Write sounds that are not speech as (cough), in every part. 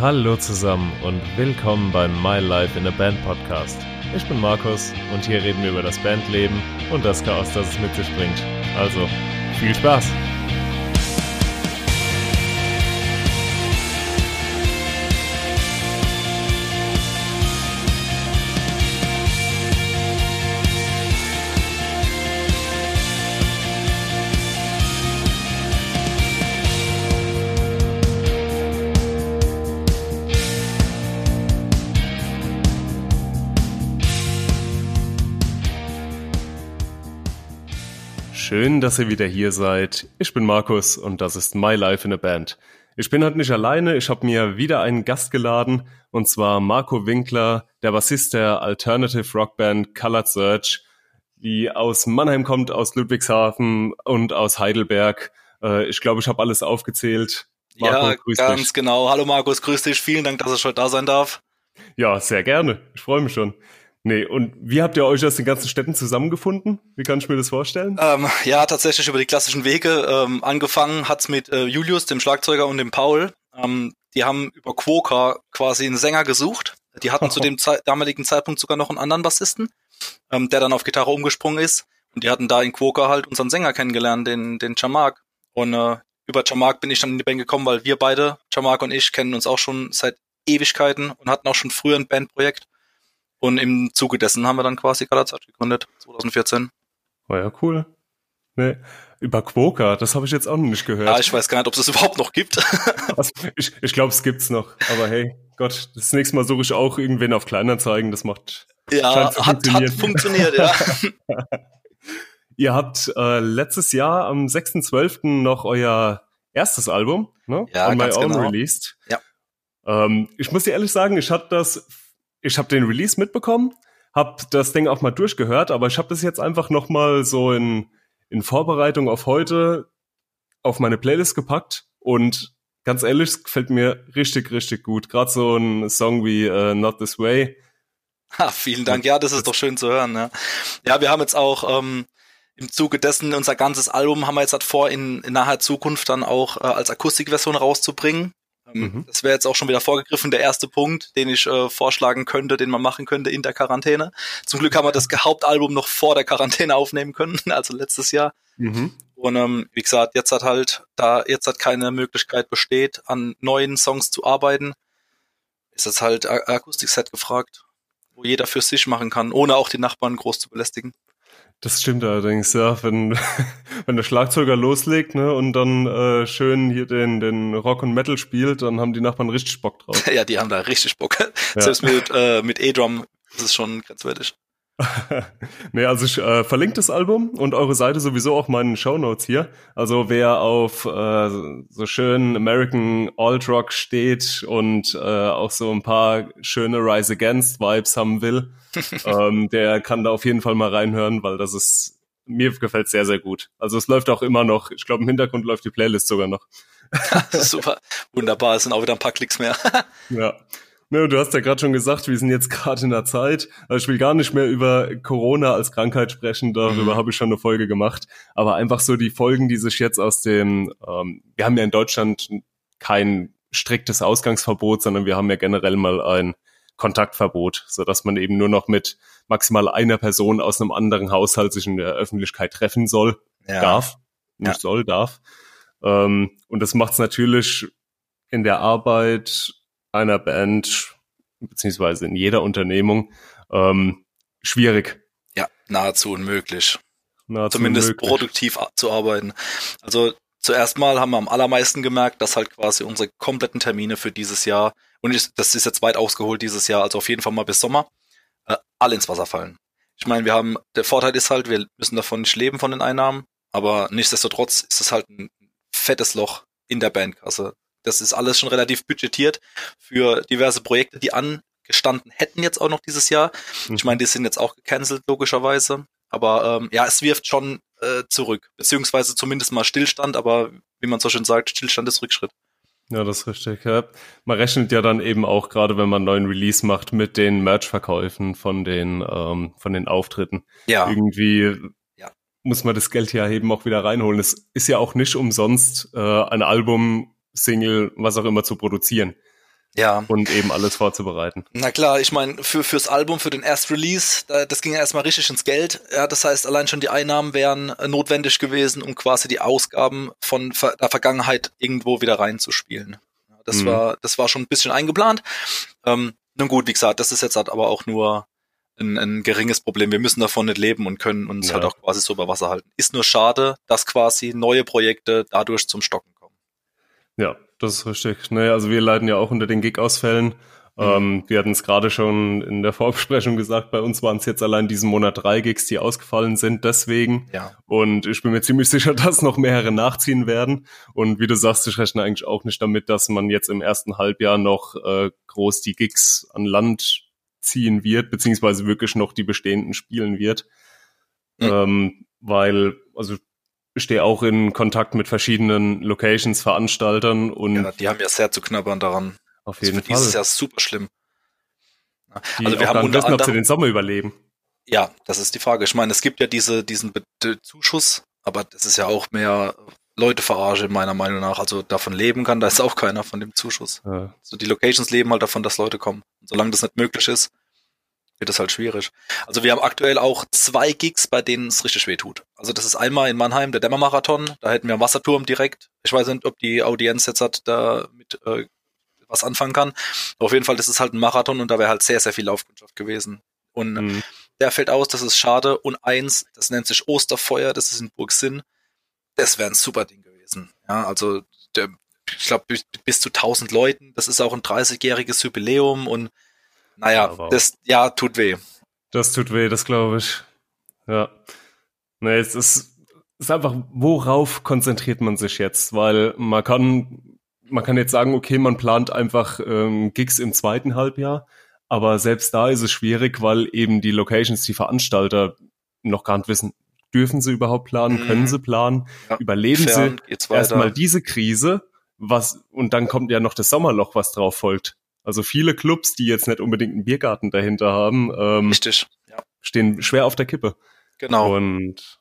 Hallo zusammen und willkommen beim My Life in a Band Podcast. Ich bin Markus und hier reden wir über das Bandleben und das Chaos, das es mit sich bringt. Also, viel Spaß! Schön, dass ihr wieder hier seid. Ich bin Markus und das ist My Life in a Band. Ich bin heute nicht alleine, ich habe mir wieder einen Gast geladen und zwar Marco Winkler, der Bassist der Alternative Rockband Colored Search, die aus Mannheim kommt, aus Ludwigshafen und aus Heidelberg. Äh, ich glaube, ich habe alles aufgezählt. Marco, ja, ganz dich. genau. Hallo Markus, grüß dich. Vielen Dank, dass ich heute da sein darf. Ja, sehr gerne. Ich freue mich schon. Nee, und wie habt ihr euch aus den ganzen Städten zusammengefunden? Wie kann ich mir das vorstellen? Ähm, ja, tatsächlich über die klassischen Wege. Ähm, angefangen hat's mit äh, Julius, dem Schlagzeuger, und dem Paul. Ähm, die haben über Quoka quasi einen Sänger gesucht. Die hatten zu (laughs) dem Ze damaligen Zeitpunkt sogar noch einen anderen Bassisten, ähm, der dann auf Gitarre umgesprungen ist. Und die hatten da in Quoka halt unseren Sänger kennengelernt, den, den Chamark. Und äh, über Chamark bin ich dann in die Band gekommen, weil wir beide, Chamark und ich, kennen uns auch schon seit Ewigkeiten und hatten auch schon früher ein Bandprojekt. Und im Zuge dessen haben wir dann quasi Galazat gegründet, 2014. War ja cool. Nee. Über Quoka, das habe ich jetzt auch noch nicht gehört. Ja, ich weiß gar nicht, ob es das überhaupt noch gibt. (laughs) also, ich ich glaube, es gibt's noch. Aber hey, Gott, das nächste Mal suche ich auch irgendwen auf Kleinanzeigen. Das macht. Ja, hat, hat funktioniert, ja. (laughs) Ihr habt äh, letztes Jahr am 6.12. noch euer erstes Album, ne? Ja, On My Own genau. released. Ja. Ähm, ich muss dir ehrlich sagen, ich hatte das ich habe den Release mitbekommen, habe das Ding auch mal durchgehört, aber ich habe das jetzt einfach noch mal so in, in Vorbereitung auf heute auf meine Playlist gepackt und ganz ehrlich, es gefällt mir richtig, richtig gut. Gerade so ein Song wie uh, Not This Way. Ha, vielen Dank. Ja, das ist doch schön zu hören. Ja, ja wir haben jetzt auch ähm, im Zuge dessen unser ganzes Album haben wir jetzt halt vor, in, in naher Zukunft dann auch äh, als Akustikversion rauszubringen. Ähm, mhm. Das wäre jetzt auch schon wieder vorgegriffen, der erste Punkt, den ich äh, vorschlagen könnte, den man machen könnte in der Quarantäne. Zum Glück haben wir das Hauptalbum noch vor der Quarantäne aufnehmen können, (laughs) also letztes Jahr. Mhm. Und ähm, wie gesagt, jetzt hat halt, da jetzt hat keine Möglichkeit besteht, an neuen Songs zu arbeiten, ist jetzt halt Akustikset gefragt, wo jeder für sich machen kann, ohne auch die Nachbarn groß zu belästigen. Das stimmt allerdings, ja. Wenn, (laughs) wenn der Schlagzeuger loslegt ne, und dann äh, schön hier den, den Rock und Metal spielt, dann haben die Nachbarn richtig Bock drauf. (laughs) ja, die haben da richtig Bock. Ja. (laughs) Selbst mit, äh, mit E-Drum ist es schon grenzwertig. nee, also ich äh, verlinke das Album und eure Seite sowieso auch meinen Show Notes hier. Also wer auf äh, so schön American Alt Rock steht und äh, auch so ein paar schöne Rise Against Vibes haben will, ähm, der kann da auf jeden Fall mal reinhören, weil das ist mir gefällt sehr sehr gut. Also es läuft auch immer noch. Ich glaube im Hintergrund läuft die Playlist sogar noch. (laughs) Super, wunderbar. Es sind auch wieder ein paar Klicks mehr. (laughs) ja. Ne, du hast ja gerade schon gesagt, wir sind jetzt gerade in der Zeit. Also ich will gar nicht mehr über Corona als Krankheit sprechen, darüber mhm. habe ich schon eine Folge gemacht. Aber einfach so die Folgen, die sich jetzt aus dem, ähm, wir haben ja in Deutschland kein striktes Ausgangsverbot, sondern wir haben ja generell mal ein Kontaktverbot, so dass man eben nur noch mit maximal einer Person aus einem anderen Haushalt sich in der Öffentlichkeit treffen soll, ja. darf, nicht ja. soll, darf. Ähm, und das macht es natürlich in der Arbeit einer Band, beziehungsweise in jeder Unternehmung, ähm, schwierig. Ja, nahezu unmöglich. Nahezu Zumindest unmöglich. produktiv zu arbeiten. Also zuerst mal haben wir am allermeisten gemerkt, dass halt quasi unsere kompletten Termine für dieses Jahr, und ich, das ist jetzt weit ausgeholt dieses Jahr, also auf jeden Fall mal bis Sommer, äh, alle ins Wasser fallen. Ich meine, wir haben, der Vorteil ist halt, wir müssen davon nicht leben von den Einnahmen, aber nichtsdestotrotz ist es halt ein fettes Loch in der Bandkasse. Das ist alles schon relativ budgetiert für diverse Projekte, die angestanden hätten jetzt auch noch dieses Jahr. Mhm. Ich meine, die sind jetzt auch gecancelt, logischerweise. Aber ähm, ja, es wirft schon äh, zurück, beziehungsweise zumindest mal Stillstand, aber wie man so schön sagt, Stillstand ist Rückschritt. Ja, das ist richtig. Ja. Man rechnet ja dann eben auch gerade, wenn man einen neuen Release macht, mit den Merch-Verkäufen von den ähm, von den Auftritten. Ja. Irgendwie ja. muss man das Geld ja eben auch wieder reinholen. Es ist ja auch nicht umsonst äh, ein Album Single, was auch immer zu produzieren. Ja. Und eben alles vorzubereiten. Na klar, ich meine, für, fürs Album, für den Erst-Release, das ging ja erstmal richtig ins Geld. Ja, das heißt, allein schon die Einnahmen wären äh, notwendig gewesen, um quasi die Ausgaben von der Vergangenheit irgendwo wieder reinzuspielen. Das mhm. war, das war schon ein bisschen eingeplant. Ähm, nun gut, wie gesagt, das ist jetzt halt aber auch nur ein, ein geringes Problem. Wir müssen davon nicht leben und können uns ja. halt auch quasi so über Wasser halten. Ist nur schade, dass quasi neue Projekte dadurch zum Stocken kommen. Ja, das ist richtig. Naja, also wir leiden ja auch unter den Gig-Ausfällen. Mhm. Ähm, wir hatten es gerade schon in der Vorbesprechung gesagt, bei uns waren es jetzt allein diesen Monat drei Gigs, die ausgefallen sind, deswegen. Ja. Und ich bin mir ziemlich (laughs) sicher, dass noch mehrere nachziehen werden. Und wie du sagst, ich rechne eigentlich auch nicht damit, dass man jetzt im ersten Halbjahr noch äh, groß die Gigs an Land ziehen wird, beziehungsweise wirklich noch die bestehenden spielen wird. Mhm. Ähm, weil, also stehe auch in Kontakt mit verschiedenen Locations, Veranstaltern und. Ja, die haben ja sehr zu knabbern daran. Auf jeden Fall. Dieses Jahr super schlimm. Die also wir haben unter wissen, ob sie den Sommer überleben. Ja, das ist die Frage. Ich meine, es gibt ja diese, diesen Zuschuss, aber das ist ja auch mehr Leute verarsche, meiner Meinung nach. Also davon leben kann, da ist auch keiner von dem Zuschuss. Ja. Also die Locations leben halt davon, dass Leute kommen. Und solange das nicht möglich ist, wird das halt schwierig. Also wir haben aktuell auch zwei Gigs, bei denen es richtig weh tut. Also das ist einmal in Mannheim der Dämmermarathon, da hätten wir einen Wasserturm direkt. Ich weiß nicht, ob die Audienz jetzt hat, da mit äh, was anfangen kann. Aber auf jeden Fall, das ist halt ein Marathon und da wäre halt sehr, sehr viel Laufkundschaft gewesen. Und mhm. der fällt aus, das ist schade. Und eins, das nennt sich Osterfeuer, das ist in Burgsinn das wäre ein super Ding gewesen. Ja, also der, ich glaube bis, bis, zu 1000 Leuten. Das ist auch ein 30-jähriges Jubiläum und naja, ja, wow. das ja tut weh. Das tut weh, das glaube ich. Ja. Nee, es ist, ist einfach, worauf konzentriert man sich jetzt? Weil man kann, man kann jetzt sagen, okay, man plant einfach ähm, Gigs im zweiten Halbjahr, aber selbst da ist es schwierig, weil eben die Locations, die Veranstalter noch gar nicht wissen, dürfen sie überhaupt planen, mhm. können sie planen, ja. überleben Fern, sie erstmal diese Krise, was, und dann kommt ja noch das Sommerloch, was drauf folgt. Also viele Clubs, die jetzt nicht unbedingt einen Biergarten dahinter haben, ähm, Richtig, ja. stehen schwer auf der Kippe. Genau. Und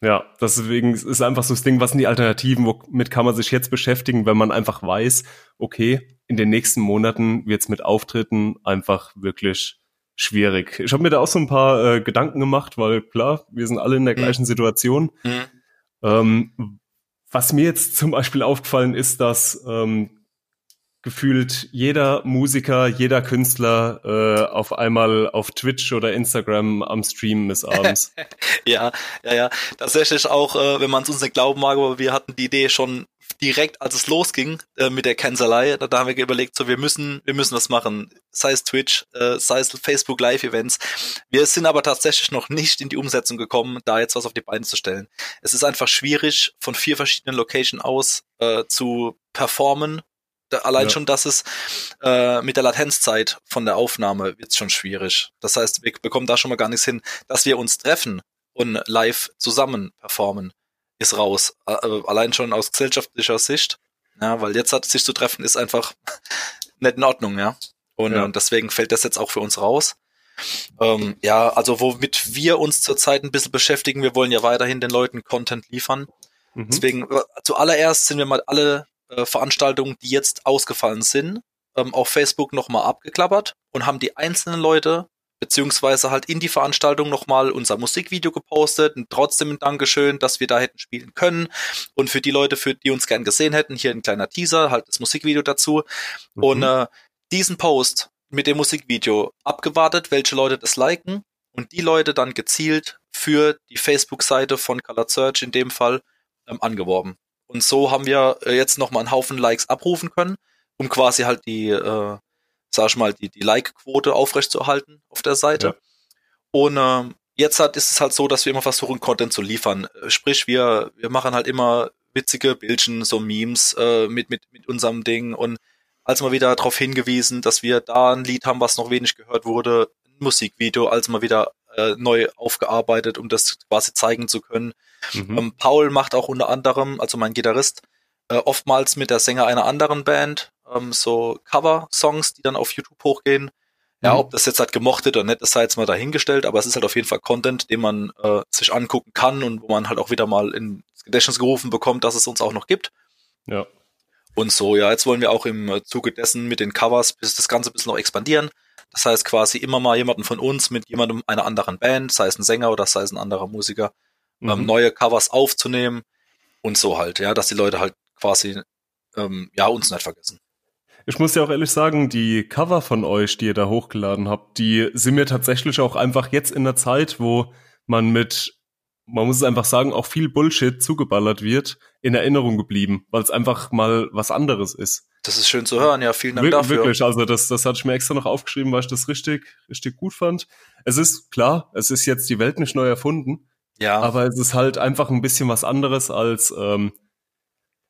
ja, deswegen ist einfach so das Ding, was sind die Alternativen, womit kann man sich jetzt beschäftigen, wenn man einfach weiß, okay, in den nächsten Monaten wird es mit Auftritten einfach wirklich schwierig. Ich habe mir da auch so ein paar äh, Gedanken gemacht, weil klar, wir sind alle in der mhm. gleichen Situation. Mhm. Ähm, was mir jetzt zum Beispiel aufgefallen ist, dass ähm, gefühlt jeder Musiker, jeder Künstler äh, auf einmal auf Twitch oder Instagram am Streamen ist abends. (laughs) ja, ja, ja. Tatsächlich auch, äh, wenn man es uns nicht glauben mag, aber wir hatten die Idee schon direkt, als es losging äh, mit der Cancelei, da, da, haben wir überlegt, so wir müssen, wir müssen was machen, sei es Twitch, äh, sei es Facebook Live Events. Wir sind aber tatsächlich noch nicht in die Umsetzung gekommen, da jetzt was auf die Beine zu stellen. Es ist einfach schwierig, von vier verschiedenen Locations aus äh, zu performen. Allein ja. schon, dass es äh, mit der Latenzzeit von der Aufnahme wird schon schwierig. Das heißt, wir bekommen da schon mal gar nichts hin, dass wir uns treffen und live zusammen performen ist raus. Äh, allein schon aus gesellschaftlicher Sicht. Ja, weil jetzt hat sich zu treffen, ist einfach (laughs) nicht in Ordnung, ja. Und, ja. und deswegen fällt das jetzt auch für uns raus. Ähm, ja, also womit wir uns zurzeit ein bisschen beschäftigen, wir wollen ja weiterhin den Leuten Content liefern. Mhm. Deswegen, äh, zuallererst sind wir mal alle äh, Veranstaltungen, die jetzt ausgefallen sind, ähm, auf Facebook nochmal abgeklappert und haben die einzelnen Leute beziehungsweise halt in die Veranstaltung nochmal unser Musikvideo gepostet und trotzdem ein Dankeschön, dass wir da hätten spielen können. Und für die Leute, für die uns gern gesehen hätten, hier ein kleiner Teaser, halt das Musikvideo dazu. Mhm. Und äh, diesen Post mit dem Musikvideo abgewartet, welche Leute das liken und die Leute dann gezielt für die Facebook-Seite von Color Search in dem Fall ähm, angeworben. Und so haben wir äh, jetzt nochmal einen Haufen Likes abrufen können, um quasi halt die äh, sag ich mal, die, die Like-Quote aufrechtzuerhalten auf der Seite. Ja. Und äh, jetzt hat, ist es halt so, dass wir immer versuchen, Content zu liefern. Äh, sprich, wir, wir machen halt immer witzige Bildchen, so Memes äh, mit, mit, mit unserem Ding und als mal wieder darauf hingewiesen, dass wir da ein Lied haben, was noch wenig gehört wurde, ein Musikvideo, als mal wieder äh, neu aufgearbeitet, um das quasi zeigen zu können. Mhm. Ähm, Paul macht auch unter anderem, also mein Gitarrist, äh, oftmals mit der Sänger einer anderen Band ähm, so Cover-Songs, die dann auf YouTube hochgehen. Ja, mhm. ob das jetzt halt gemocht wird oder nicht, das sei jetzt mal dahingestellt, aber es ist halt auf jeden Fall Content, den man äh, sich angucken kann und wo man halt auch wieder mal ins Gedächtnis gerufen bekommt, dass es uns auch noch gibt. Ja. Und so, ja, jetzt wollen wir auch im Zuge dessen mit den Covers bis das Ganze ein bisschen noch expandieren. Das heißt quasi immer mal jemanden von uns mit jemandem einer anderen Band, sei es ein Sänger oder sei es ein anderer Musiker, ähm, mhm. ähm, neue Covers aufzunehmen und so halt, ja, dass die Leute halt quasi ähm, ja uns nicht vergessen. Ich muss ja auch ehrlich sagen, die Cover von euch, die ihr da hochgeladen habt, die sind mir tatsächlich auch einfach jetzt in der Zeit, wo man mit, man muss es einfach sagen, auch viel Bullshit zugeballert wird, in Erinnerung geblieben, weil es einfach mal was anderes ist. Das ist schön zu hören, ja, vielen Dank Wir dafür. Wirklich, also das, das hatte ich mir extra noch aufgeschrieben, weil ich das richtig, richtig gut fand. Es ist klar, es ist jetzt die Welt nicht neu erfunden, ja. aber es ist halt einfach ein bisschen was anderes als ähm,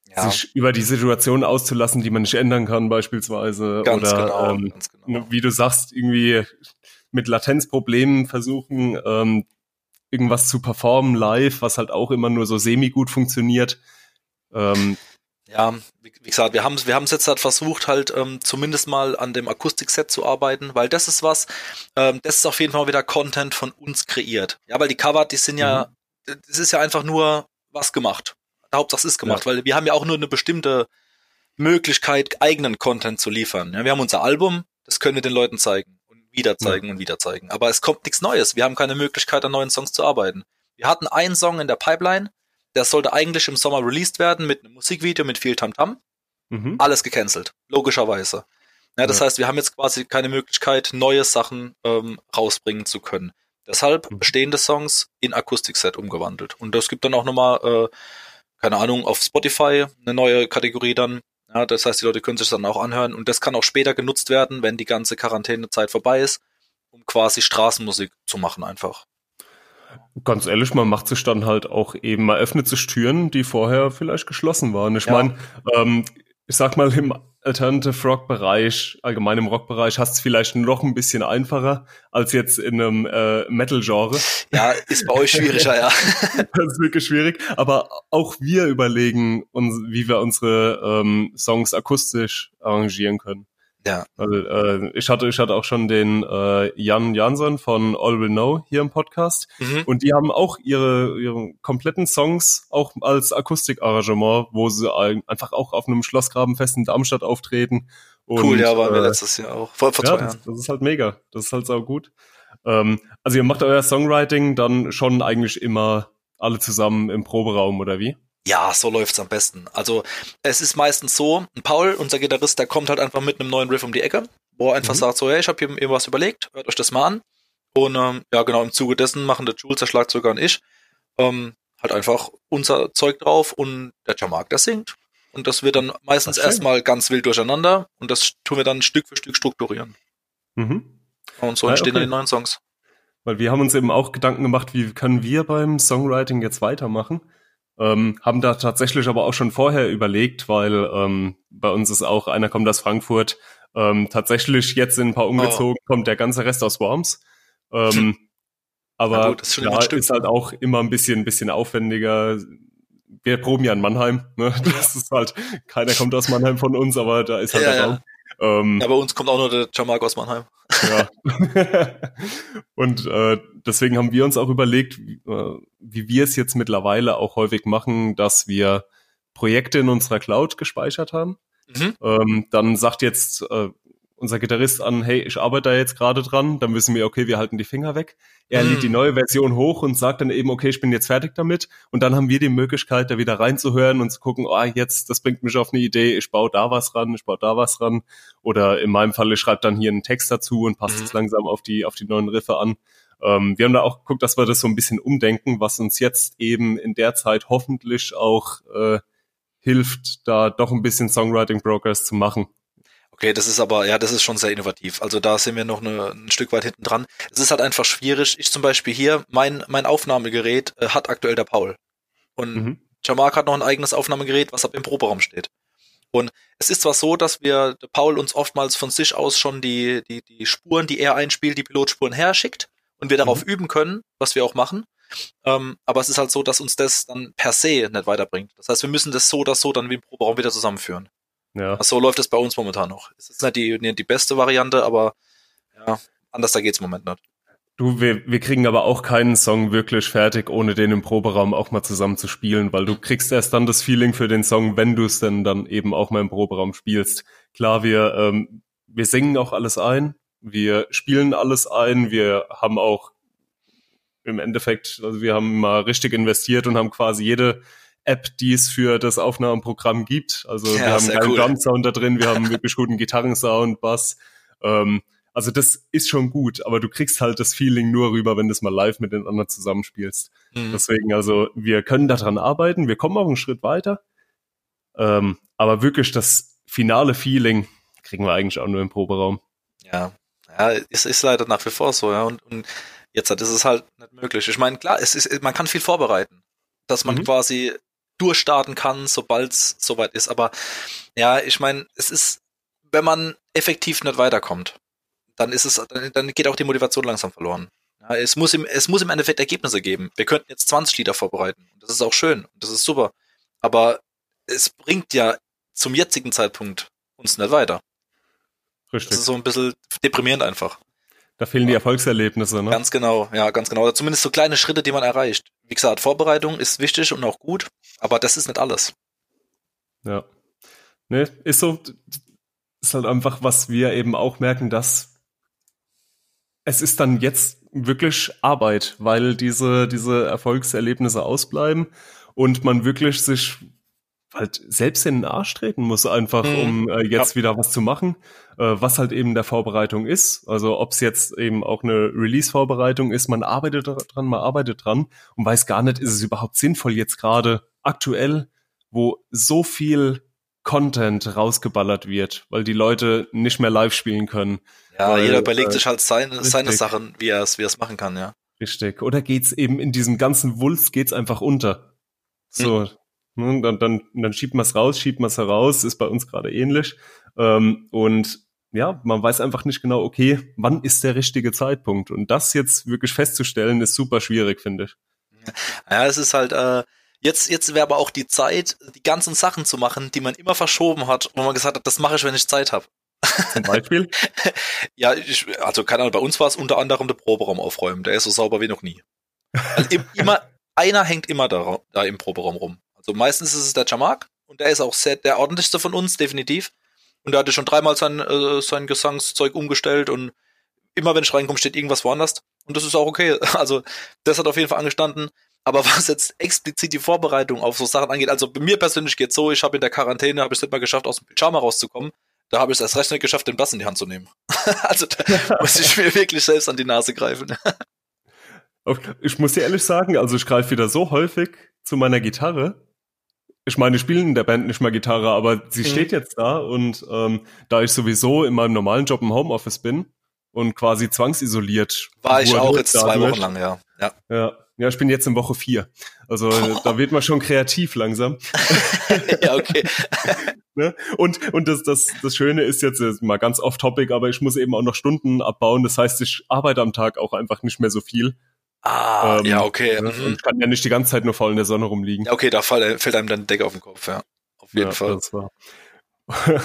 ja. sich über die Situation auszulassen, die man nicht ändern kann, beispielsweise. Ganz Oder genau, ähm, ganz genau. Ne, wie du sagst, irgendwie mit Latenzproblemen versuchen, ähm, irgendwas zu performen live, was halt auch immer nur so semi-gut funktioniert. Ähm, ja, wie, wie, gesagt, wir haben wir haben es jetzt halt versucht, halt ähm, zumindest mal an dem Akustikset zu arbeiten, weil das ist was, ähm, das ist auf jeden Fall wieder Content von uns kreiert. Ja, weil die Cover, die sind ja, mhm. das ist ja einfach nur was gemacht. Hauptsache es ist gemacht, ja. weil wir haben ja auch nur eine bestimmte Möglichkeit, eigenen Content zu liefern. Ja, wir haben unser Album, das können wir den Leuten zeigen und wieder zeigen ja. und wieder zeigen. Aber es kommt nichts Neues. Wir haben keine Möglichkeit, an neuen Songs zu arbeiten. Wir hatten einen Song in der Pipeline, der sollte eigentlich im Sommer released werden mit einem Musikvideo mit viel Tamtam. Mhm. Alles gecancelt, logischerweise. Ja, das ja. heißt, wir haben jetzt quasi keine Möglichkeit, neue Sachen ähm, rausbringen zu können. Deshalb mhm. bestehende Songs in Akustikset umgewandelt. Und das gibt dann auch nochmal äh, keine Ahnung, auf Spotify eine neue Kategorie dann. Ja, das heißt, die Leute können sich das dann auch anhören und das kann auch später genutzt werden, wenn die ganze Quarantänezeit vorbei ist, um quasi Straßenmusik zu machen einfach. Ganz ehrlich, man macht sich dann halt auch eben, man öffnet sich Türen, die vorher vielleicht geschlossen waren. Ich ja. meine, ähm, ich sag mal, im Alternative Rock Bereich, allgemein im Rock Bereich, hast du vielleicht noch ein bisschen einfacher als jetzt in einem äh, Metal Genre. Ja, ist bei euch schwieriger, ja. (laughs) das ist wirklich schwierig. Aber auch wir überlegen uns, wie wir unsere ähm, Songs akustisch arrangieren können. Ja. Weil, äh, ich hatte, ich hatte auch schon den äh, Jan Jansson von All Will Know hier im Podcast mhm. und die haben auch ihre, ihre kompletten Songs auch als Akustikarrangement, wo sie einfach auch auf einem Schlossgrabenfest in Darmstadt auftreten. Und, cool, ja, waren wir äh, letztes Jahr auch. Vor, vor ja, zwei Jahren. Das, das, ist halt mega. Das ist halt sau gut. Ähm, also ihr macht euer Songwriting dann schon eigentlich immer alle zusammen im Proberaum oder wie? Ja, so läuft's am besten. Also es ist meistens so, Paul, unser Gitarrist, der kommt halt einfach mit einem neuen Riff um die Ecke, wo er einfach mhm. sagt so, hey, ich habe hier irgendwas überlegt, hört euch das mal an. Und ähm, ja, genau, im Zuge dessen machen der Jules, der Schlagzeuger und ich ähm, halt einfach unser Zeug drauf und der Jamark, der singt. Und das wird dann meistens erstmal ganz wild durcheinander und das tun wir dann Stück für Stück strukturieren. Mhm. Und so entstehen ja, okay. dann die neuen Songs. Weil wir haben uns eben auch Gedanken gemacht, wie können wir beim Songwriting jetzt weitermachen? Ähm, haben da tatsächlich aber auch schon vorher überlegt, weil ähm, bei uns ist auch, einer kommt aus Frankfurt, ähm, tatsächlich jetzt in ein paar umgezogen, oh. kommt der ganze Rest aus Worms. Ähm, hm. Aber gut, ist, ja, ist halt auch immer ein bisschen, bisschen aufwendiger. Wir proben ja in Mannheim, ne? (laughs) Das ist halt, keiner kommt aus Mannheim von uns, aber da ist halt ja, der Raum. Ähm, ja, bei uns kommt auch nur der Jamark aus Mannheim. Ja. (laughs) und äh, deswegen haben wir uns auch überlegt, wie, äh, wie wir es jetzt mittlerweile auch häufig machen, dass wir Projekte in unserer Cloud gespeichert haben. Mhm. Ähm, dann sagt jetzt äh, unser Gitarrist an, hey, ich arbeite da jetzt gerade dran, dann wissen wir, okay, wir halten die Finger weg. Er mm. lädt die neue Version hoch und sagt dann eben, okay, ich bin jetzt fertig damit. Und dann haben wir die Möglichkeit, da wieder reinzuhören und zu gucken, ah, oh, jetzt, das bringt mich auf eine Idee, ich baue da was ran, ich baue da was ran. Oder in meinem Fall, ich schreibe dann hier einen Text dazu und passe es mm. langsam auf die, auf die neuen Riffe an. Ähm, wir haben da auch geguckt, dass wir das so ein bisschen umdenken, was uns jetzt eben in der Zeit hoffentlich auch äh, hilft, da doch ein bisschen Songwriting Progress zu machen. Okay, das ist aber, ja, das ist schon sehr innovativ. Also da sind wir noch eine, ein Stück weit hinten dran. Es ist halt einfach schwierig. Ich zum Beispiel hier, mein, mein Aufnahmegerät äh, hat aktuell der Paul. Und mhm. Jamark hat noch ein eigenes Aufnahmegerät, was ab im Proberaum steht. Und es ist zwar so, dass wir Paul uns oftmals von sich aus schon die, die, die Spuren, die er einspielt, die Pilotspuren herschickt und wir darauf mhm. üben können, was wir auch machen. Ähm, aber es ist halt so, dass uns das dann per se nicht weiterbringt. Das heißt, wir müssen das so oder so dann wie im Proberaum wieder zusammenführen. Ja. So läuft es bei uns momentan noch. Es ist nicht die, nicht die beste Variante, aber ja, anders da geht's im Moment nicht. Du, wir, wir kriegen aber auch keinen Song wirklich fertig, ohne den im Proberaum auch mal zusammen zu spielen, weil du kriegst erst dann das Feeling für den Song, wenn du es denn dann eben auch mal im Proberaum spielst. Klar, wir, ähm, wir singen auch alles ein, wir spielen alles ein, wir haben auch im Endeffekt, also wir haben mal richtig investiert und haben quasi jede App, die es für das Aufnahmeprogramm gibt. Also ja, wir haben einen cool. Drum-Sound da drin, wir haben (laughs) wirklich guten Gitarrensound, Bass. Ähm, also das ist schon gut, aber du kriegst halt das Feeling nur rüber, wenn du es mal live mit den anderen zusammenspielst. Mhm. Deswegen, also wir können daran arbeiten, wir kommen auch einen Schritt weiter. Ähm, aber wirklich das finale Feeling kriegen wir eigentlich auch nur im Proberaum. Ja, ja, es ist leider nach wie vor so, ja. Und, und jetzt ist es halt nicht möglich. Ich meine, klar, es ist, man kann viel vorbereiten, dass man mhm. quasi durchstarten kann, sobald es soweit ist. Aber ja, ich meine, es ist, wenn man effektiv nicht weiterkommt, dann ist es, dann, dann geht auch die Motivation langsam verloren. Ja, es muss im, es muss im Endeffekt Ergebnisse geben. Wir könnten jetzt 20 Lieder vorbereiten. Das ist auch schön. Und das ist super. Aber es bringt ja zum jetzigen Zeitpunkt uns nicht weiter. Richtig. Das ist so ein bisschen deprimierend einfach. Da fehlen die Erfolgserlebnisse, ne? Ganz genau, ja, ganz genau. Oder zumindest so kleine Schritte, die man erreicht. Wie gesagt, Vorbereitung ist wichtig und auch gut, aber das ist nicht alles. Ja. Ne, ist so, ist halt einfach, was wir eben auch merken, dass es ist dann jetzt wirklich Arbeit, weil diese, diese Erfolgserlebnisse ausbleiben und man wirklich sich halt selbst in den Arsch treten muss, einfach mhm. um äh, jetzt ja. wieder was zu machen, was halt eben der Vorbereitung ist. Also ob es jetzt eben auch eine Release-Vorbereitung ist, man arbeitet dran, man arbeitet dran und weiß gar nicht, ist es überhaupt sinnvoll jetzt gerade aktuell, wo so viel Content rausgeballert wird, weil die Leute nicht mehr live spielen können. Ja, weil, jeder überlegt äh, sich halt seine, seine Sachen, wie er es wie er es machen kann, ja. Richtig. Oder geht's eben in diesem ganzen Wulst geht's einfach unter. So, hm. dann, dann, dann schiebt man es raus, schiebt man es heraus, ist bei uns gerade ähnlich. Ähm, und ja, man weiß einfach nicht genau, okay, wann ist der richtige Zeitpunkt? Und das jetzt wirklich festzustellen, ist super schwierig, finde ich. Ja, es ist halt, äh, Jetzt, jetzt wäre aber auch die Zeit, die ganzen Sachen zu machen, die man immer verschoben hat, wo man gesagt hat, das mache ich, wenn ich Zeit habe. Zum Beispiel? (laughs) ja, ich, also keine Ahnung, bei uns war es unter anderem der Proberaum aufräumen. Der ist so sauber wie noch nie. Also immer, (laughs) einer hängt immer da, da im Proberaum rum. Also meistens ist es der Jamak und der ist auch sehr, der ordentlichste von uns, definitiv. Und der hatte schon dreimal sein, äh, sein Gesangszeug umgestellt und immer wenn ich reinkomme, steht irgendwas woanders. Und das ist auch okay. (laughs) Also das hat auf jeden Fall angestanden. Aber (laughs) was jetzt explizit die Vorbereitung auf so Sachen angeht, also bei mir persönlich geht's so, ich habe in der Quarantäne, habe ich es nicht mal geschafft, aus dem Pyjama rauszukommen. Da habe ich es erst recht nicht geschafft, den Bass in die Hand zu nehmen. (laughs) also da muss ich mir wirklich selbst an die Nase greifen. ich muss dir ehrlich sagen, also ich greife wieder so häufig zu meiner Gitarre. Ich meine, ich spiele in der Band nicht mal Gitarre, aber sie mhm. steht jetzt da und ähm, da ich sowieso in meinem normalen Job im Homeoffice bin und quasi zwangsisoliert. War ich auch jetzt zwei Wochen lang, ja. Ja. ja. Ja, ich bin jetzt in Woche vier. Also oh. (laughs) da wird man schon kreativ langsam. (laughs) ja, okay. (laughs) ne? Und, und das, das, das Schöne ist jetzt, jetzt mal ganz off-topic, aber ich muss eben auch noch Stunden abbauen. Das heißt, ich arbeite am Tag auch einfach nicht mehr so viel. Ah, ähm, ja, okay. Mhm. Kann ja nicht die ganze Zeit nur faul in der Sonne rumliegen. Ja, okay, da fällt einem dann Decke auf den Kopf, ja. Auf jeden ja, Fall. Das war. (laughs)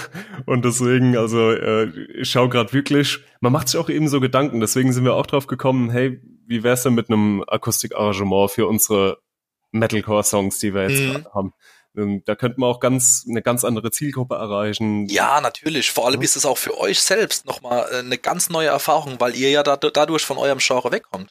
und deswegen, also äh, ich schaue gerade wirklich, man macht sich auch eben so Gedanken, deswegen sind wir auch drauf gekommen, hey, wie wär's denn mit einem Akustikarrangement für unsere Metalcore-Songs, die wir jetzt mhm. haben? Ähm, da könnte man auch ganz eine ganz andere Zielgruppe erreichen. Ja, natürlich. Vor allem ist es auch für euch selbst nochmal äh, eine ganz neue Erfahrung, weil ihr ja da, dadurch von eurem Genre wegkommt.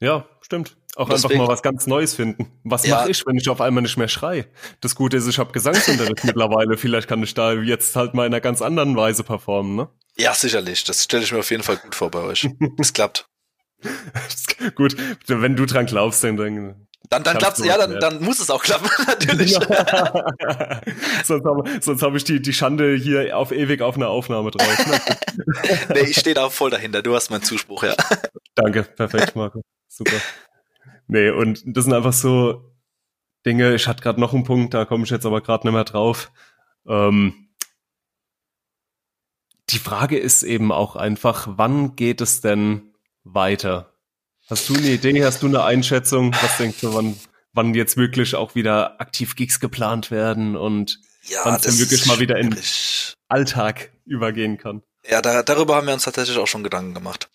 Ja, stimmt. Auch Deswegen, einfach mal was ganz Neues finden. Was ja. mache ich, wenn ich auf einmal nicht mehr schrei? Das Gute ist, ich habe Gesangsunterricht (laughs) mittlerweile. Vielleicht kann ich da jetzt halt mal in einer ganz anderen Weise performen, ne? Ja, sicherlich. Das stelle ich mir auf jeden Fall gut vor bei euch. Das klappt. (laughs) gut, wenn du dran glaubst, dann, dann dann, dann klappt's, ja, dann, dann muss es auch klappen, (laughs) natürlich. (laughs) sonst habe hab ich die, die Schande hier auf ewig auf einer Aufnahme drauf. Ne? (laughs) nee, ich stehe da voll dahinter. Du hast meinen Zuspruch, ja. Danke, perfekt, Marco. Super. Nee, und das sind einfach so Dinge, ich hatte gerade noch einen Punkt, da komme ich jetzt aber gerade nicht mehr drauf. Ähm, die Frage ist eben auch einfach, wann geht es denn weiter? Hast du eine Idee, hast du eine Einschätzung? Was denkst du, wann, wann jetzt wirklich auch wieder aktiv Gigs geplant werden und ja, wann es dann wirklich mal wieder in Alltag übergehen kann? Ja, da, darüber haben wir uns tatsächlich auch schon Gedanken gemacht.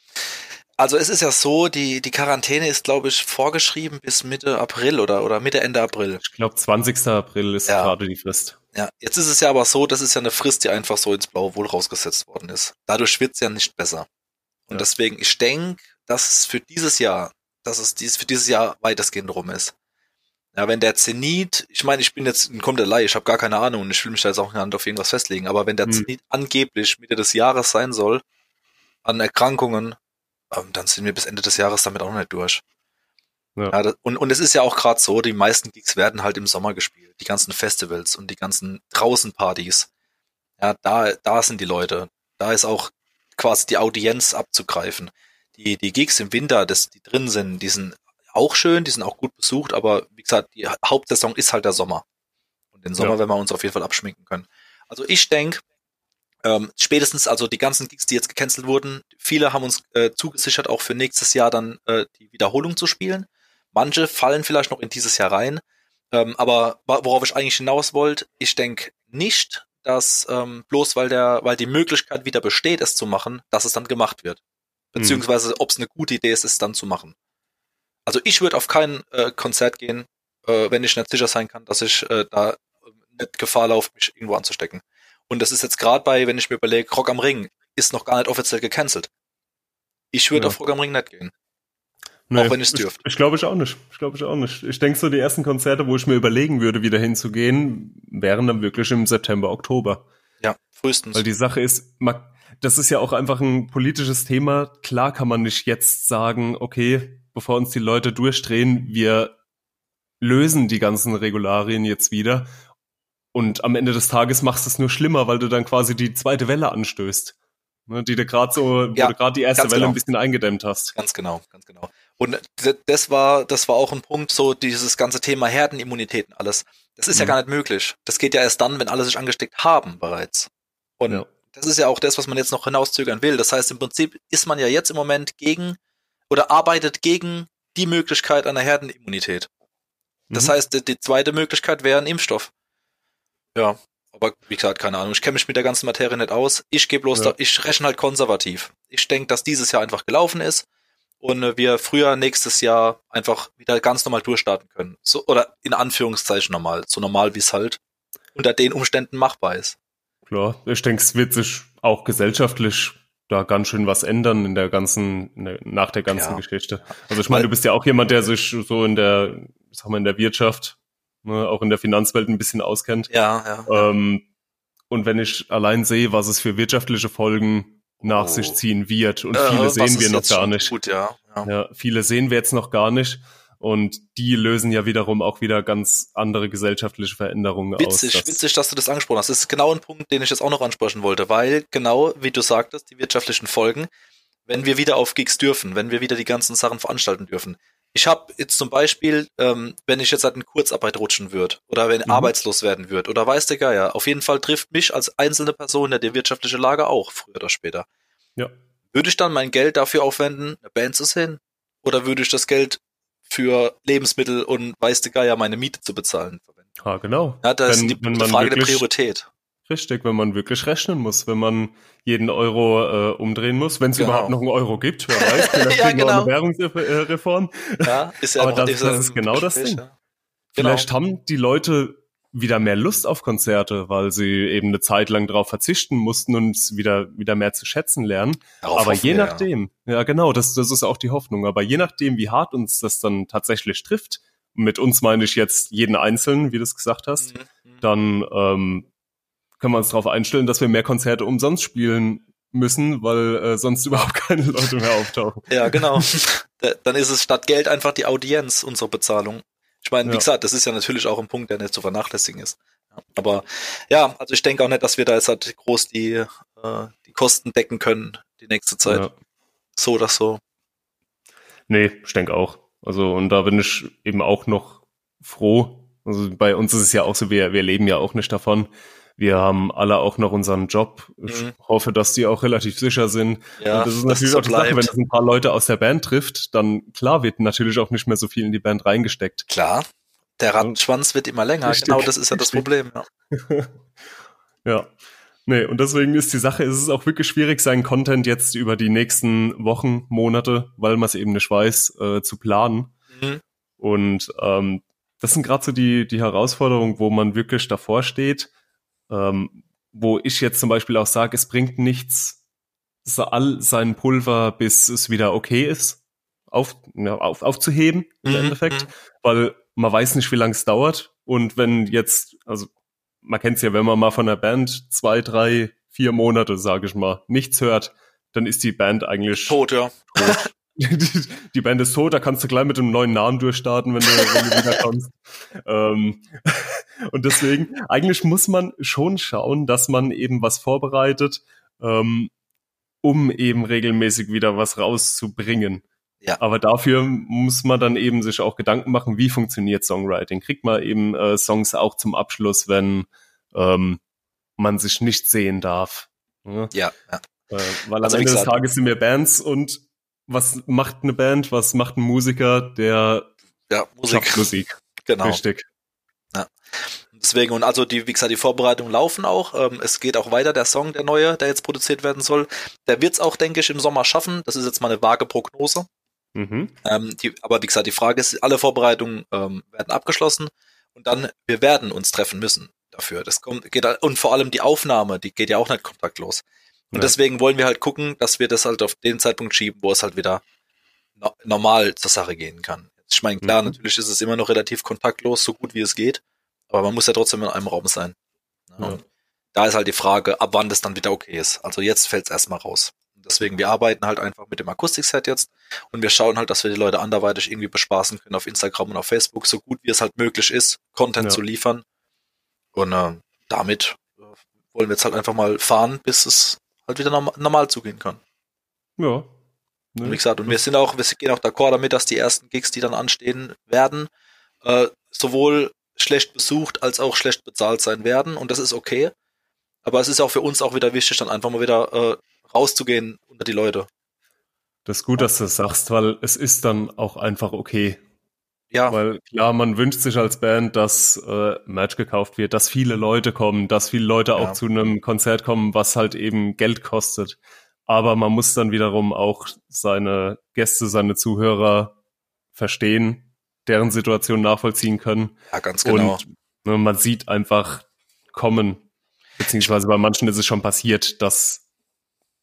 Also es ist ja so, die, die Quarantäne ist, glaube ich, vorgeschrieben bis Mitte April oder, oder Mitte, Ende April. Ich glaube, 20. April ist ja. gerade die Frist. Ja, jetzt ist es ja aber so, das ist ja eine Frist, die einfach so ins blaue Wohl rausgesetzt worden ist. Dadurch wird's ja nicht besser. Und ja. deswegen, ich denke, dass es für dieses Jahr, dass es dies, für dieses Jahr weitestgehend rum ist. Ja, wenn der Zenit, ich meine, ich bin jetzt ein komplett Laie, ich habe gar keine Ahnung und ich will mich da jetzt auch nicht auf irgendwas festlegen, aber wenn der hm. Zenit angeblich Mitte des Jahres sein soll, an Erkrankungen, ähm, dann sind wir bis Ende des Jahres damit auch noch nicht durch. Ja. ja das, und, und es ist ja auch gerade so, die meisten Gigs werden halt im Sommer gespielt. Die ganzen Festivals und die ganzen Draußenpartys. Ja, da, da sind die Leute. Da ist auch quasi die Audienz abzugreifen. Die, die Gigs im Winter, das, die drin sind, die sind auch schön, die sind auch gut besucht, aber wie gesagt, die Hauptsaison ist halt der Sommer. Und den Sommer ja. werden wir uns auf jeden Fall abschminken können. Also ich denke, ähm, spätestens also die ganzen Gigs, die jetzt gecancelt wurden, viele haben uns äh, zugesichert, auch für nächstes Jahr dann äh, die Wiederholung zu spielen. Manche fallen vielleicht noch in dieses Jahr rein. Ähm, aber worauf ich eigentlich hinaus wollte, ich denke nicht, dass ähm, bloß weil der, weil die Möglichkeit wieder besteht, es zu machen, dass es dann gemacht wird. Hm. Beziehungsweise, mhm. ob es eine gute Idee ist, es dann zu machen. Also ich würde auf kein äh, Konzert gehen, äh, wenn ich nicht sicher sein kann, dass ich äh, da nicht Gefahr laufe, mich irgendwo anzustecken. Und das ist jetzt gerade bei, wenn ich mir überlege, Rock am Ring ist noch gar nicht offiziell gecancelt. Ich würde ja. auf Rock am Ring nicht gehen. Nee, auch wenn es dürfte. Ich, ich glaube ich auch nicht. Ich glaube ich auch nicht. Ich denke so, die ersten Konzerte, wo ich mir überlegen würde, wieder hinzugehen, wären dann wirklich im September, Oktober. Ja, frühestens. Weil die Sache ist, das ist ja auch einfach ein politisches Thema. Klar kann man nicht jetzt sagen, okay, bevor uns die Leute durchdrehen, wir lösen die ganzen Regularien jetzt wieder und am Ende des Tages machst du es nur schlimmer, weil du dann quasi die zweite Welle anstößt. Ne, die du gerade so, ja, wo du gerade die erste Welle genau. ein bisschen eingedämmt hast. Ganz genau, ganz genau. Und das war, das war auch ein Punkt, so dieses ganze Thema Herdenimmunitäten alles. Das ist mhm. ja gar nicht möglich. Das geht ja erst dann, wenn alle sich angesteckt haben bereits. Und ja. Das ist ja auch das, was man jetzt noch hinauszögern will. Das heißt, im Prinzip ist man ja jetzt im Moment gegen oder arbeitet gegen die Möglichkeit einer Herdenimmunität. Das mhm. heißt, die, die zweite Möglichkeit wäre ein Impfstoff. Ja, aber wie gesagt, keine Ahnung. Ich kenne mich mit der ganzen Materie nicht aus. Ich gehe bloß ja. da, ich rechne halt konservativ. Ich denke, dass dieses Jahr einfach gelaufen ist und äh, wir früher nächstes Jahr einfach wieder ganz normal durchstarten können. So, oder in Anführungszeichen normal, so normal wie es halt unter den Umständen machbar ist. Klar, ich denke, es wird sich auch gesellschaftlich da ganz schön was ändern in der ganzen, nach der ganzen ja. Geschichte. Also ich meine, du bist ja auch jemand, der sich so in der, sag mal, in der Wirtschaft ne, auch in der Finanzwelt ein bisschen auskennt. Ja, ja. Ähm, und wenn ich allein sehe, was es für wirtschaftliche Folgen nach oh. sich ziehen wird, und äh, viele sehen wir noch gar nicht. Gut, ja, ja. ja, viele sehen wir jetzt noch gar nicht. Und die lösen ja wiederum auch wieder ganz andere gesellschaftliche Veränderungen witzig, aus. Witzig, dass du das angesprochen hast. Das ist genau ein Punkt, den ich jetzt auch noch ansprechen wollte, weil genau, wie du sagtest, die wirtschaftlichen Folgen, wenn wir wieder auf Gigs dürfen, wenn wir wieder die ganzen Sachen veranstalten dürfen, ich habe jetzt zum Beispiel, ähm, wenn ich jetzt halt in Kurzarbeit rutschen würde oder wenn mhm. arbeitslos werden würde oder weiß der Geier, auf jeden Fall trifft mich als einzelne Person ja die wirtschaftliche Lage auch, früher oder später. Ja. Würde ich dann mein Geld dafür aufwenden, eine Band zu sehen? Oder würde ich das Geld für Lebensmittel und weiß der Geier meine Miete zu bezahlen verwenden? Ah, genau. Ja, das wenn, ist die, die Frage der Priorität. Richtig, wenn man wirklich rechnen muss, wenn man jeden Euro äh, umdrehen muss, wenn es genau. überhaupt noch einen Euro gibt, wer weiß, (laughs) vielleicht ja, genau. eine Währungsreform. Ja, ist ja Aber das, das ist genau das Ding. Ja. Genau. Vielleicht haben die Leute wieder mehr Lust auf Konzerte, weil sie eben eine Zeit lang darauf verzichten mussten und es wieder, wieder mehr zu schätzen lernen. Darauf Aber je nachdem, ja. ja genau, das, das ist auch die Hoffnung. Aber je nachdem, wie hart uns das dann tatsächlich trifft, mit uns meine ich jetzt jeden Einzelnen, wie du es gesagt hast, mhm. mhm. dann ähm, können wir uns darauf einstellen, dass wir mehr Konzerte umsonst spielen müssen, weil äh, sonst (laughs) überhaupt keine Leute mehr auftauchen. Ja, genau. Dann ist es statt Geld einfach die Audienz, unsere Bezahlung. Ich meine, wie ja. gesagt, das ist ja natürlich auch ein Punkt, der nicht zu vernachlässigen ist. Aber ja, also ich denke auch nicht, dass wir da jetzt halt groß die, äh, die Kosten decken können die nächste Zeit. Ja. So oder so. Nee, ich denke auch. Also, und da bin ich eben auch noch froh. Also bei uns ist es ja auch so, wir, wir leben ja auch nicht davon. Wir haben alle auch noch unseren Job. Ich mhm. hoffe, dass die auch relativ sicher sind. Ja, und das ist natürlich auch die Sache, wenn es ein paar Leute aus der Band trifft, dann klar wird natürlich auch nicht mehr so viel in die Band reingesteckt. Klar. Der Rattenschwanz wird immer länger. Richtig, genau, das ist ja das Problem. Ja. (laughs) ja. Nee, und deswegen ist die Sache, es ist auch wirklich schwierig, seinen Content jetzt über die nächsten Wochen, Monate, weil man es eben nicht weiß, äh, zu planen. Mhm. Und ähm, das sind gerade so die, die Herausforderungen, wo man wirklich davor steht, ähm, wo ich jetzt zum Beispiel auch sage, es bringt nichts, so all sein Pulver, bis es wieder okay ist, auf, ja, auf, aufzuheben im mhm. Endeffekt, mhm. weil man weiß nicht, wie lange es dauert. Und wenn jetzt, also man kennt es ja, wenn man mal von der Band zwei, drei, vier Monate, sage ich mal, nichts hört, dann ist die Band eigentlich tot, ja. Tot. (laughs) die, die, Band ist tot, da kannst du gleich mit einem neuen Namen durchstarten, wenn du, wenn du wieder kommst. ähm, und deswegen, eigentlich muss man schon schauen, dass man eben was vorbereitet, ähm, um eben regelmäßig wieder was rauszubringen. Ja. Aber dafür muss man dann eben sich auch Gedanken machen, wie funktioniert Songwriting. Kriegt man eben äh, Songs auch zum Abschluss, wenn ähm, man sich nicht sehen darf. Ja, ja. ja. Äh, weil also am Ende des Tages sind wir Bands und was macht eine Band, was macht ein Musiker, der ja, Musik. Musik. Genau. Richtig. Ja. Deswegen, und also die, wie gesagt, die Vorbereitungen laufen auch. Ähm, es geht auch weiter, der Song, der neue, der jetzt produziert werden soll. Der wird es auch, denke ich, im Sommer schaffen. Das ist jetzt mal eine vage Prognose. Mhm. Ähm, die, aber wie gesagt, die Frage ist, alle Vorbereitungen ähm, werden abgeschlossen und dann, wir werden uns treffen müssen dafür. Das kommt, geht und vor allem die Aufnahme, die geht ja auch nicht kontaktlos. Und ja. deswegen wollen wir halt gucken, dass wir das halt auf den Zeitpunkt schieben, wo es halt wieder no normal zur Sache gehen kann. Ich meine, klar, mhm. natürlich ist es immer noch relativ kontaktlos, so gut wie es geht, aber man muss ja trotzdem in einem Raum sein. Ja. Da ist halt die Frage, ab wann das dann wieder okay ist. Also jetzt fällt es erstmal raus. Deswegen, wir arbeiten halt einfach mit dem Akustikset jetzt und wir schauen halt, dass wir die Leute anderweitig irgendwie bespaßen können auf Instagram und auf Facebook, so gut wie es halt möglich ist, Content ja. zu liefern. Und äh, damit äh, wollen wir jetzt halt einfach mal fahren, bis es halt wieder norm normal zugehen kann. Ja. Ne? Wie gesagt, und wir sind auch, wir gehen auch d'accord damit, dass die ersten Gigs, die dann anstehen werden, äh, sowohl schlecht besucht als auch schlecht bezahlt sein werden und das ist okay. Aber es ist auch für uns auch wieder wichtig, dann einfach mal wieder äh, rauszugehen unter die Leute. Das ist gut, dass du das sagst, weil es ist dann auch einfach okay. Ja. Weil klar, man wünscht sich als Band, dass äh, Merch gekauft wird, dass viele Leute kommen, dass viele Leute ja. auch zu einem Konzert kommen, was halt eben Geld kostet. Aber man muss dann wiederum auch seine Gäste, seine Zuhörer verstehen, deren Situation nachvollziehen können. Ja, ganz genau. Und ne, man sieht einfach kommen, beziehungsweise bei manchen ist es schon passiert, dass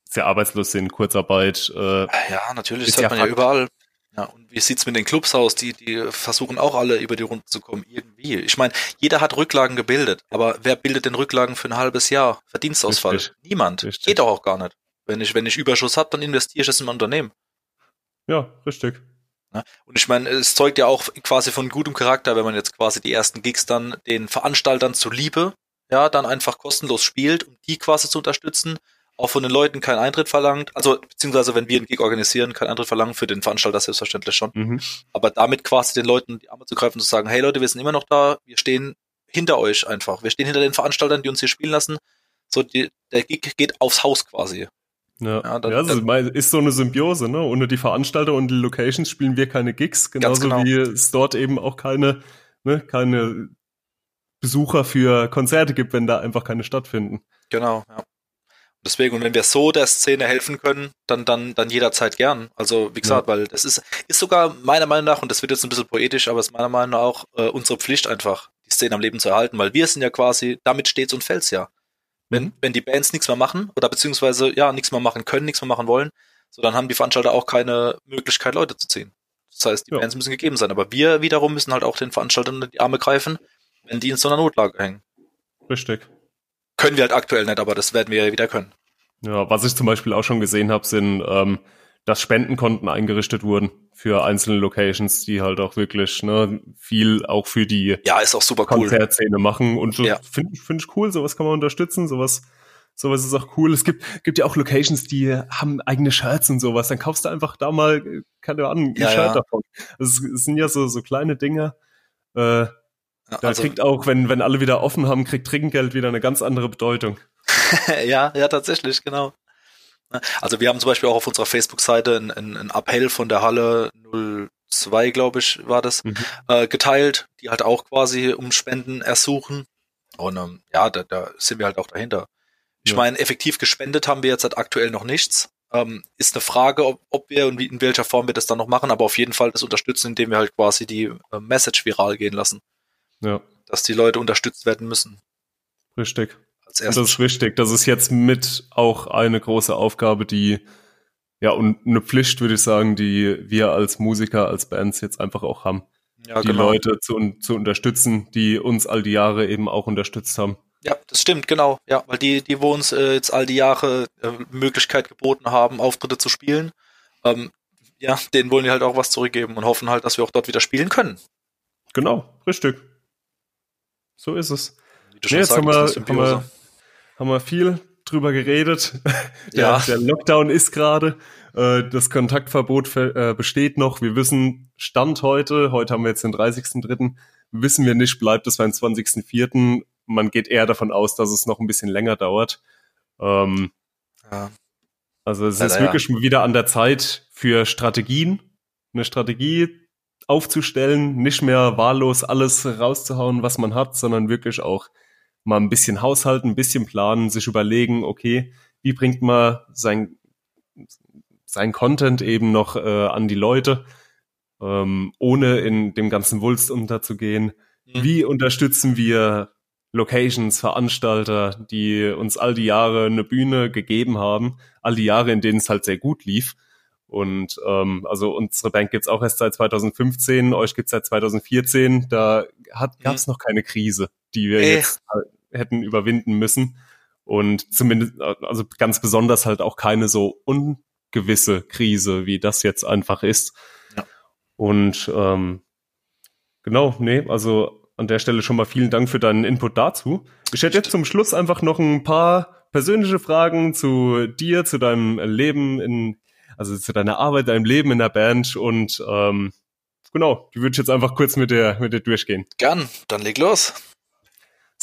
sehr arbeitslos sind, Kurzarbeit. Äh, ja, natürlich, das hört man ja überall. Ja, und wie sieht's mit den Clubs aus? Die, die versuchen auch alle über die Runde zu kommen, irgendwie. Ich meine, jeder hat Rücklagen gebildet, aber wer bildet denn Rücklagen für ein halbes Jahr? Verdienstausfall? Richtig. Niemand. Richtig. Geht doch auch gar nicht. Wenn ich, wenn ich Überschuss habe, dann investiere ich es in ein Unternehmen. Ja, richtig. Ja, und ich meine, es zeugt ja auch quasi von gutem Charakter, wenn man jetzt quasi die ersten Gigs dann den Veranstaltern zuliebe, ja, dann einfach kostenlos spielt, um die quasi zu unterstützen auch von den Leuten keinen Eintritt verlangt. Also, beziehungsweise wenn wir einen Gig organisieren, keinen Eintritt verlangen, für den Veranstalter selbstverständlich schon. Mhm. Aber damit quasi den Leuten die Arme zu greifen und zu sagen, hey Leute, wir sind immer noch da, wir stehen hinter euch einfach. Wir stehen hinter den Veranstaltern, die uns hier spielen lassen. So, die, der Gig geht aufs Haus quasi. Ja, ja, dann, ja also dann, ist so eine Symbiose, ne? Ohne die Veranstalter und die Locations spielen wir keine Gigs, genauso genau. wie es dort eben auch keine, ne, keine Besucher für Konzerte gibt, wenn da einfach keine stattfinden. Genau, ja. Deswegen, und wenn wir so der Szene helfen können, dann, dann, dann jederzeit gern. Also, wie gesagt, ja. weil das ist, ist sogar meiner Meinung nach, und das wird jetzt ein bisschen poetisch, aber es ist meiner Meinung nach auch äh, unsere Pflicht einfach, die Szene am Leben zu erhalten, weil wir sind ja quasi, damit steht's und fällt's ja. Wenn, mhm. wenn die Bands nichts mehr machen, oder beziehungsweise, ja, nichts mehr machen können, nichts mehr machen wollen, so dann haben die Veranstalter auch keine Möglichkeit, Leute zu ziehen. Das heißt, die ja. Bands müssen gegeben sein. Aber wir wiederum müssen halt auch den Veranstaltern die Arme greifen, wenn die in so einer Notlage hängen. Richtig. Können wir halt aktuell nicht, aber das werden wir ja wieder können. Ja, was ich zum Beispiel auch schon gesehen habe, sind, ähm, dass Spendenkonten eingerichtet wurden für einzelne Locations, die halt auch wirklich ne, viel auch für die ja, ist auch super cool. Konzertszene machen. Und so ja. finde find ich cool, sowas kann man unterstützen, sowas, sowas ist auch cool. Es gibt, gibt ja auch Locations, die haben eigene Shirts und sowas. Dann kaufst du einfach da mal, keine Ahnung, ein ja, Shirt ja. davon. Also es sind ja so, so kleine Dinge. Äh, da also, kriegt auch, wenn, wenn alle wieder offen haben, kriegt Trinkgeld wieder eine ganz andere Bedeutung. (laughs) ja, ja, tatsächlich, genau. Also wir haben zum Beispiel auch auf unserer Facebook-Seite einen, einen Appell von der Halle 02, glaube ich, war das, mhm. äh, geteilt, die halt auch quasi um Spenden ersuchen. Und ähm, ja, da, da sind wir halt auch dahinter. Ich ja. meine, effektiv gespendet haben wir jetzt halt aktuell noch nichts. Ähm, ist eine Frage, ob, ob wir und wie, in welcher Form wir das dann noch machen, aber auf jeden Fall das unterstützen, indem wir halt quasi die äh, Message viral gehen lassen. Ja. Dass die Leute unterstützt werden müssen. Richtig. Als das ist wichtig. Das ist jetzt mit auch eine große Aufgabe, die ja, und eine Pflicht, würde ich sagen, die wir als Musiker, als Bands jetzt einfach auch haben. Ja, die genau. Leute zu, zu unterstützen, die uns all die Jahre eben auch unterstützt haben. Ja, das stimmt, genau. Ja, weil die, die wo uns äh, jetzt all die Jahre äh, Möglichkeit geboten haben, Auftritte zu spielen, ähm, ja, denen wollen wir halt auch was zurückgeben und hoffen halt, dass wir auch dort wieder spielen können. Genau, richtig. So ist es. Wie du schon nee, jetzt sagst, haben, wir, haben, wir, haben wir viel drüber geredet. (laughs) der, ja. der Lockdown ist gerade. Äh, das Kontaktverbot äh, besteht noch. Wir wissen, Stand heute, heute haben wir jetzt den 30.3., wissen wir nicht, bleibt es beim 20.4. Man geht eher davon aus, dass es noch ein bisschen länger dauert. Ähm, ja. Also es ist wirklich ja. wieder an der Zeit für Strategien, eine Strategie aufzustellen, nicht mehr wahllos alles rauszuhauen, was man hat, sondern wirklich auch mal ein bisschen haushalten, ein bisschen planen, sich überlegen, okay, wie bringt man sein, sein Content eben noch äh, an die Leute, ähm, ohne in dem ganzen Wulst unterzugehen. Mhm. Wie unterstützen wir Locations, Veranstalter, die uns all die Jahre eine Bühne gegeben haben, all die Jahre, in denen es halt sehr gut lief. Und ähm, also unsere Bank gibt's auch erst seit 2015, euch gibt's seit 2014. Da hat, mhm. gab's noch keine Krise die wir äh. jetzt hätten überwinden müssen. Und zumindest, also ganz besonders halt auch keine so ungewisse Krise, wie das jetzt einfach ist. Ja. Und ähm, genau, nee, also an der Stelle schon mal vielen Dank für deinen Input dazu. Ich hätte jetzt zum Schluss einfach noch ein paar persönliche Fragen zu dir, zu deinem Leben in, also zu deiner Arbeit, deinem Leben in der Band und ähm, genau, die würde ich jetzt einfach kurz mit dir, mit dir durchgehen. Gern, dann leg los.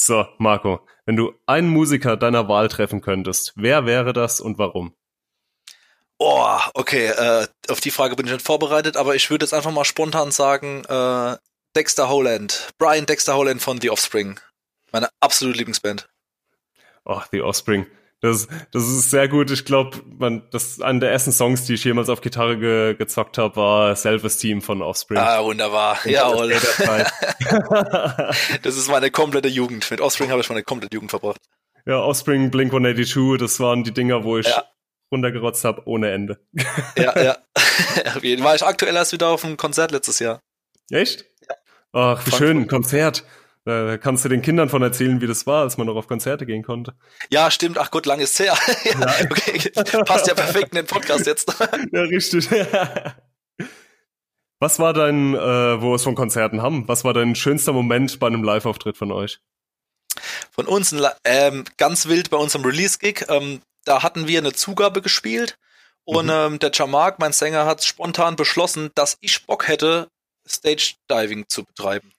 So, Marco, wenn du einen Musiker deiner Wahl treffen könntest, wer wäre das und warum? Oh, okay, äh, auf die Frage bin ich nicht vorbereitet, aber ich würde jetzt einfach mal spontan sagen, äh, Dexter Holland, Brian Dexter Holland von The Offspring. Meine absolute Lieblingsband. Oh, The Offspring. Das, das ist sehr gut. Ich glaube, man, das einer der ersten Songs, die ich jemals auf Gitarre ge, gezockt habe, war Self-Esteem von Offspring. Ah, wunderbar. Jawohl. (laughs) (laughs) das ist meine komplette Jugend. Mit Offspring habe ich meine komplette Jugend verbracht. Ja, Offspring, Blink 182, das waren die Dinger, wo ich ja. runtergerotzt habe ohne Ende. ja, (laughs) ja. War ich aktuell erst wieder auf einem Konzert letztes Jahr. Echt? Ja. Ach, wie schön, ein Konzert. Da kannst du den Kindern von erzählen, wie das war, als man noch auf Konzerte gehen konnte. Ja, stimmt. Ach Gott, lang ist her. (laughs) ja, okay. Passt ja perfekt in den Podcast jetzt. (laughs) ja, richtig. (laughs) Was war dein, äh, wo wir es von Konzerten haben, was war dein schönster Moment bei einem Live-Auftritt von euch? Von uns ähm, ganz wild bei unserem Release-Gig. Ähm, da hatten wir eine Zugabe gespielt und mhm. ähm, der Jamark, mein Sänger, hat spontan beschlossen, dass ich Bock hätte, Stage-Diving zu betreiben.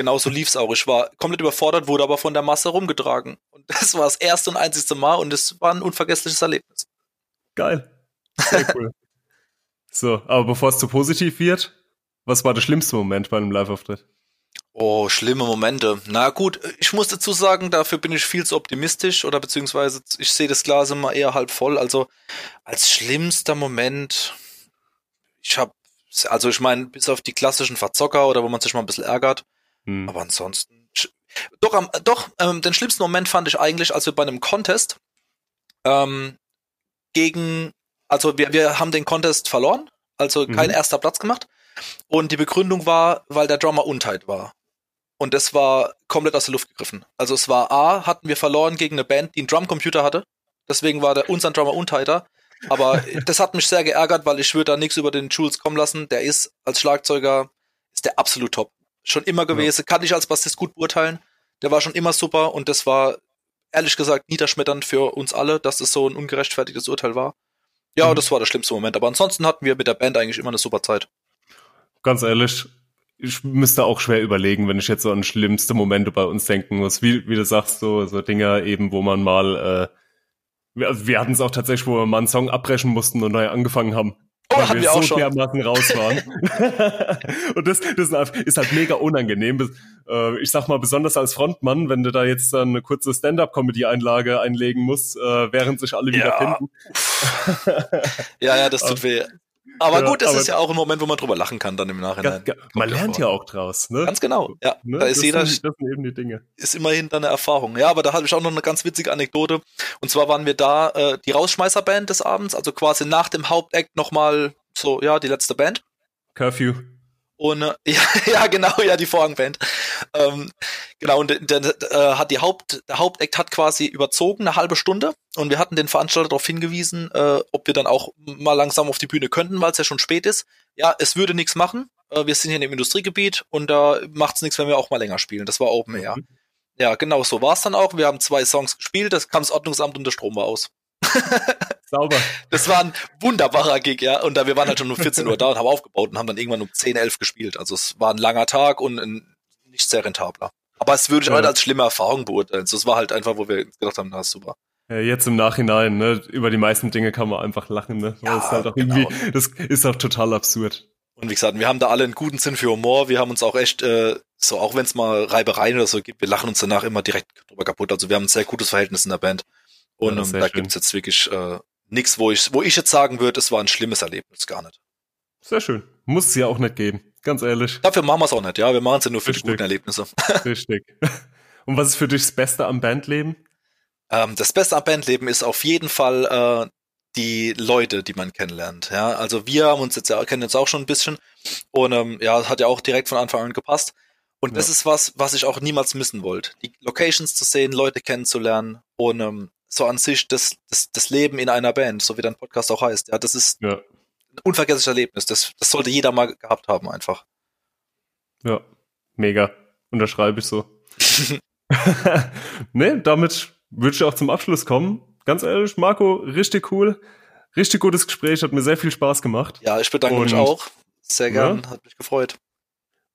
Genauso lief's auch. Ich war komplett überfordert, wurde aber von der Masse rumgetragen. Und (laughs) das war das erste und einzigste Mal und es war ein unvergessliches Erlebnis. Geil. Sehr cool. (laughs) so, aber bevor es zu positiv wird, was war der schlimmste Moment bei einem Live-Auftritt? Oh, schlimme Momente. Na gut, ich muss dazu sagen, dafür bin ich viel zu optimistisch oder beziehungsweise ich sehe das Glas immer eher halb voll. Also als schlimmster Moment, ich habe, also ich meine, bis auf die klassischen Verzocker oder wo man sich mal ein bisschen ärgert, hm. Aber ansonsten. Doch, am, doch ähm, den schlimmsten Moment fand ich eigentlich, als wir bei einem Contest ähm, gegen, also wir, wir haben den Contest verloren, also kein mhm. erster Platz gemacht. Und die Begründung war, weil der Drummer untight war. Und das war komplett aus der Luft gegriffen. Also es war A, hatten wir verloren gegen eine Band, die einen Drumcomputer hatte. Deswegen war der unser Drummer untighter. Aber (laughs) das hat mich sehr geärgert, weil ich würde da nichts über den Jules kommen lassen. Der ist als Schlagzeuger ist der absolut top schon immer gewesen, ja. kann ich als Bassist gut beurteilen. Der war schon immer super und das war ehrlich gesagt niederschmetternd für uns alle, dass das so ein ungerechtfertigtes Urteil war. Ja, mhm. das war der schlimmste Moment. Aber ansonsten hatten wir mit der Band eigentlich immer eine super Zeit. Ganz ehrlich, ich müsste auch schwer überlegen, wenn ich jetzt so an schlimmste Momente bei uns denken muss. Wie, wie du sagst, so, so Dinger eben, wo man mal, äh, wir, also wir hatten es auch tatsächlich, wo wir mal einen Song abbrechen mussten und neu angefangen haben. Oh, weil wir, wir so schon. dermaßen raus waren. (laughs) und das, das ist halt mega unangenehm. Äh, ich sag mal, besonders als Frontmann, wenn du da jetzt dann eine kurze Stand-up-Comedy-Einlage einlegen musst, äh, während sich alle wieder ja. finden. ja, ja, das tut weh. Aber ja, gut, das ist ja auch ein Moment, wo man drüber lachen kann dann im Nachhinein. Ja, man lernt ja auch draus, ne? Ganz genau, ja. Ne? Da ist das jeder, sind, das sind eben die Dinge. Ist immerhin dann eine Erfahrung. Ja, aber da hatte ich auch noch eine ganz witzige Anekdote. Und zwar waren wir da äh, die Rausschmeißerband des Abends, also quasi nach dem Hauptakt nochmal so, ja, die letzte Band. Curfew. Und (laughs) äh, ja, ja, genau, ja, die Vorhangband. Ähm, genau, und der, der, äh, hat die Haupt, der Hauptakt hat quasi überzogen, eine halbe Stunde. Und wir hatten den Veranstalter darauf hingewiesen, äh, ob wir dann auch mal langsam auf die Bühne könnten, weil es ja schon spät ist. Ja, es würde nichts machen. Äh, wir sind hier im Industriegebiet und da macht es nichts, wenn wir auch mal länger spielen. Das war Open Air. Mhm. Ja, genau so war es dann auch. Wir haben zwei Songs gespielt, das kam das Ordnungsamt und der Strom war aus. Sauber. Das war ein wunderbarer Gig, ja. Und da, wir waren halt schon um 14 Uhr da und haben aufgebaut und haben dann irgendwann um 10, 11 gespielt. Also es war ein langer Tag und ein nicht sehr rentabler. Aber es würde ich ja. halt als schlimme Erfahrung beurteilen. So, es war halt einfach, wo wir gedacht haben, na super. Ja, jetzt im Nachhinein, ne, über die meisten Dinge kann man einfach lachen, ne? Ja, das ist halt auch genau. irgendwie, das ist auch total absurd. Und wie gesagt, wir haben da alle einen guten Sinn für Humor. Wir haben uns auch echt, äh, so auch wenn es mal Reibereien oder so gibt, wir lachen uns danach immer direkt drüber kaputt. Also wir haben ein sehr gutes Verhältnis in der Band. Und ja, ähm, da schön. gibt's jetzt wirklich äh, nichts, wo ich, wo ich jetzt sagen würde, es war ein schlimmes Erlebnis, gar nicht. Sehr schön. Muss es ja auch nicht geben, ganz ehrlich. Dafür machen wir es auch nicht, ja. Wir machen es ja nur für Richtig. die guten Erlebnisse. (laughs) Richtig. (laughs) Und was ist für dich das Beste am Bandleben? Ähm, das Beste am Bandleben ist auf jeden Fall äh, die Leute, die man kennenlernt. Ja, also wir haben uns jetzt ja kennen uns auch schon ein bisschen und ähm, ja, hat ja auch direkt von Anfang an gepasst. Und ja. das ist was, was ich auch niemals missen wollte. Die Locations zu sehen, Leute kennenzulernen und ähm, so an sich das, das, das Leben in einer Band, so wie dein Podcast auch heißt. Ja, das ist ja. ein unvergessliches Erlebnis. Das, das sollte jeder mal gehabt haben, einfach. Ja, mega. Unterschreibe ich so. (laughs) ne, damit würde ich auch zum Abschluss kommen. Ganz ehrlich, Marco, richtig cool. Richtig gutes Gespräch, hat mir sehr viel Spaß gemacht. Ja, ich bedanke Und, mich auch. Sehr gern, ja. hat mich gefreut.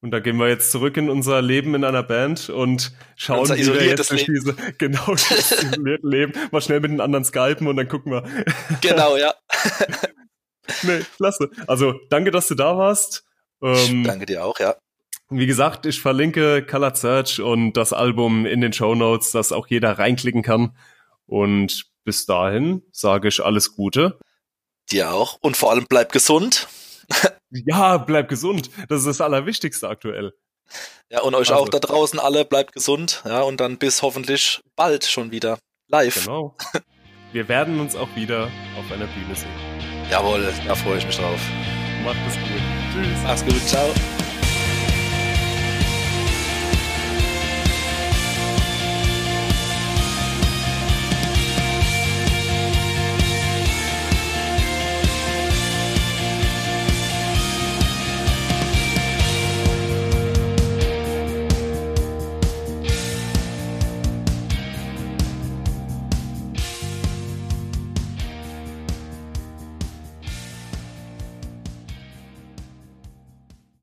Und da gehen wir jetzt zurück in unser Leben in einer Band und schauen, unser wie wir jetzt durch diese, (laughs) genau, (laughs) dieses isolierte Leben mal schnell mit den anderen skypen und dann gucken wir. (laughs) Genau, ja. nee, klasse. Also, danke, dass du da warst. Ähm, danke dir auch, ja. Wie gesagt, ich verlinke Color Search und das Album in den Show Notes, dass auch jeder reinklicken kann. Und bis dahin sage ich alles Gute. Dir auch. Und vor allem bleib gesund. Ja, bleib gesund. Das ist das Allerwichtigste aktuell. Ja, und euch also. auch da draußen alle, bleibt gesund. Ja, und dann bis hoffentlich bald schon wieder live. Genau. Wir werden uns auch wieder auf einer Bühne sehen. Jawohl, da freue ich mich drauf. Macht es gut. Tschüss. Mach's gut. Ciao.